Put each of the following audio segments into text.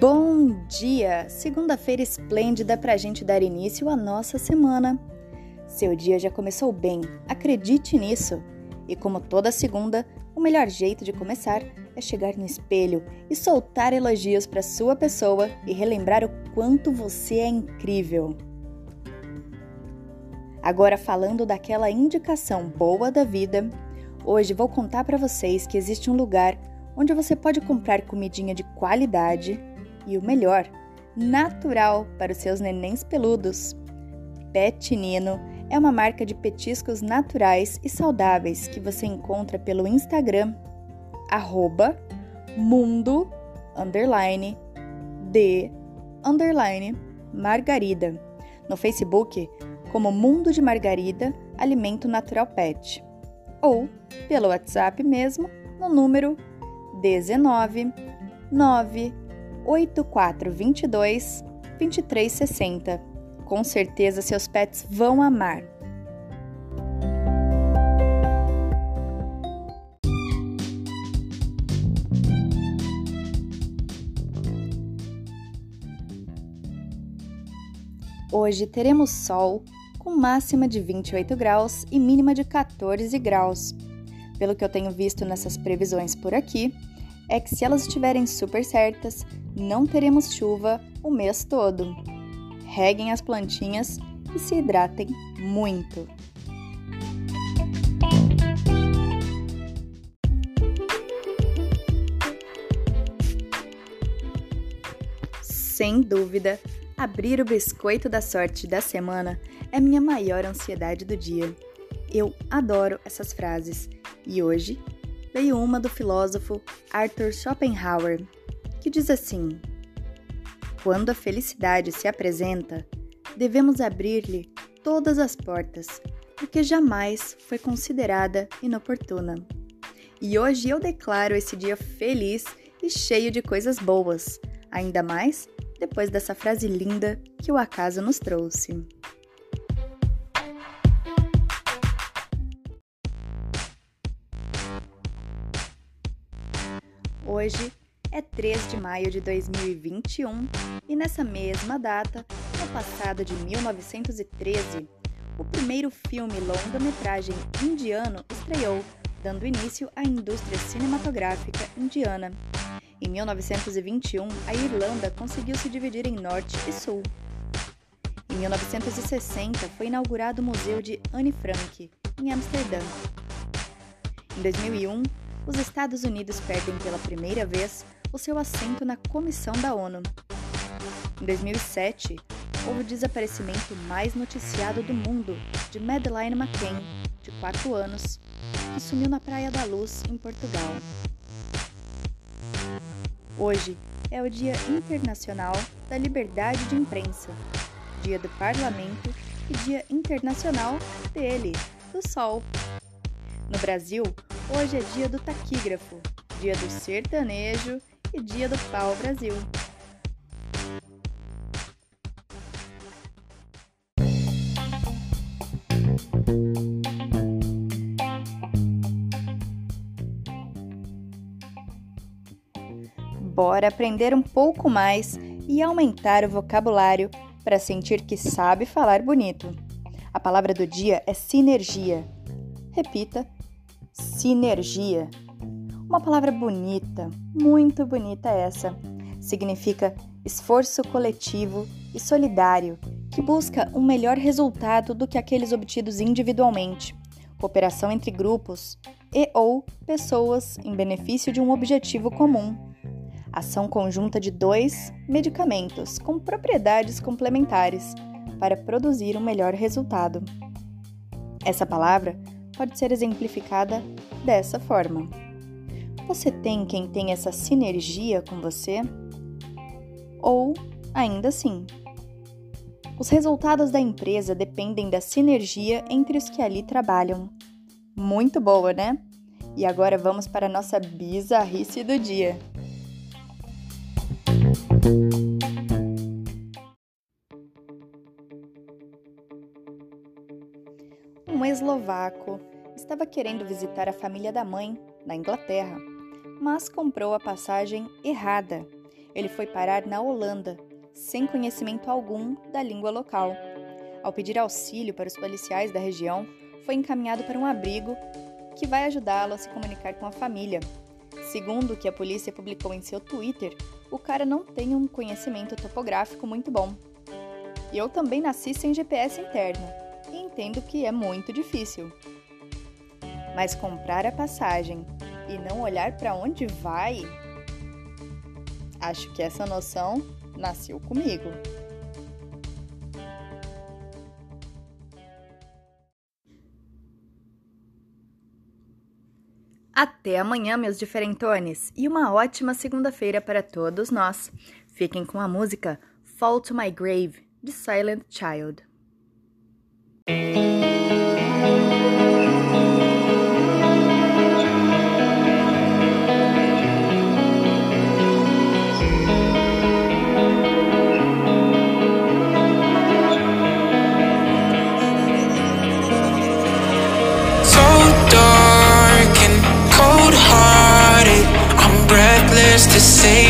Bom dia! Segunda-feira esplêndida para a gente dar início à nossa semana. Seu dia já começou bem, acredite nisso! E como toda segunda, o melhor jeito de começar é chegar no espelho e soltar elogios para sua pessoa e relembrar o quanto você é incrível. Agora falando daquela indicação boa da vida, hoje vou contar para vocês que existe um lugar onde você pode comprar comidinha de qualidade e o melhor, natural para os seus nenéns peludos. Pet Nino é uma marca de petiscos naturais e saudáveis que você encontra pelo Instagram arroba mundo underline de underline margarida. No Facebook como Mundo de Margarida Alimento Natural Pet ou pelo WhatsApp mesmo no número 19 9 8422 2360. Com certeza seus pets vão amar. Hoje teremos sol com máxima de 28 graus e mínima de 14 graus. Pelo que eu tenho visto nessas previsões por aqui, é que se elas estiverem super certas, não teremos chuva o mês todo. Reguem as plantinhas e se hidratem muito. Sem dúvida, abrir o biscoito da sorte da semana é minha maior ansiedade do dia. Eu adoro essas frases e hoje veio uma do filósofo Arthur Schopenhauer, que diz assim: Quando a felicidade se apresenta, devemos abrir-lhe todas as portas, porque jamais foi considerada inoportuna. E hoje eu declaro esse dia feliz e cheio de coisas boas, ainda mais depois dessa frase linda que o acaso nos trouxe. Hoje é 3 de maio de 2021 e nessa mesma data, no passado de 1913, o primeiro filme longa-metragem indiano estreou, dando início à indústria cinematográfica indiana. Em 1921, a Irlanda conseguiu se dividir em Norte e Sul. Em 1960, foi inaugurado o Museu de Anne Frank, em Amsterdã. Em 2001, os Estados Unidos perdem pela primeira vez o seu assento na Comissão da ONU. Em 2007, houve o desaparecimento mais noticiado do mundo de Madeleine McCann, de 4 anos, que sumiu na Praia da Luz, em Portugal. Hoje é o Dia Internacional da Liberdade de Imprensa, Dia do Parlamento e Dia Internacional dele, do Sol. No Brasil, Hoje é dia do taquígrafo, dia do sertanejo e dia do pau Brasil. Bora aprender um pouco mais e aumentar o vocabulário para sentir que sabe falar bonito. A palavra do dia é sinergia. Repita Sinergia. Uma palavra bonita, muito bonita essa. Significa esforço coletivo e solidário que busca um melhor resultado do que aqueles obtidos individualmente. Cooperação entre grupos e ou pessoas em benefício de um objetivo comum. Ação conjunta de dois medicamentos com propriedades complementares para produzir um melhor resultado. Essa palavra pode ser exemplificada dessa forma. Você tem quem tem essa sinergia com você? Ou, ainda assim, os resultados da empresa dependem da sinergia entre os que ali trabalham. Muito boa, né? E agora vamos para a nossa bizarrice do dia. Um eslovaco estava querendo visitar a família da mãe, na Inglaterra, mas comprou a passagem errada ele foi parar na Holanda, sem conhecimento algum da língua local. Ao pedir auxílio para os policiais da região, foi encaminhado para um abrigo que vai ajudá-lo a se comunicar com a família. Segundo o que a polícia publicou em seu Twitter, o cara não tem um conhecimento topográfico muito bom. E eu também nasci sem GPS interno e entendo que é muito difícil. Mas comprar a passagem e não olhar para onde vai, acho que essa noção nasceu comigo. Até amanhã, meus diferentones, e uma ótima segunda-feira para todos nós. Fiquem com a música Fall to My Grave, de Silent Child. To say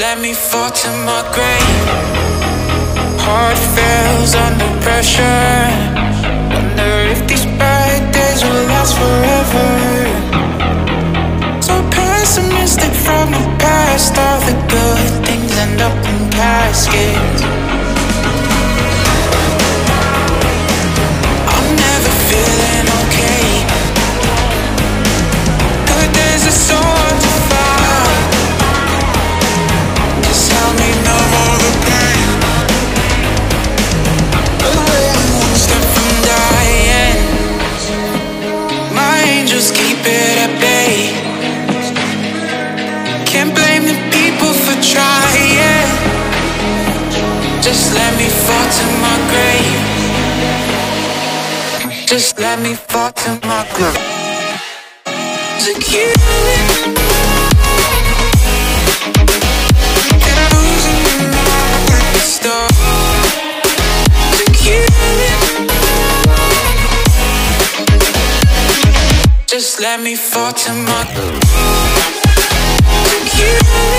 let me fall to my grave. Heart fails under pressure. to my grave. Just let me fall to my grave. Secure Just let me fall to my... To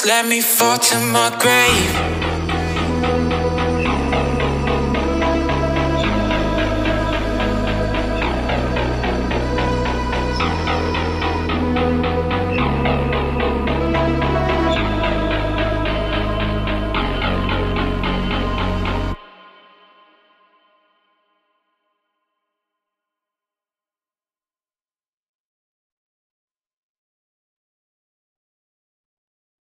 just let me fall to my grave.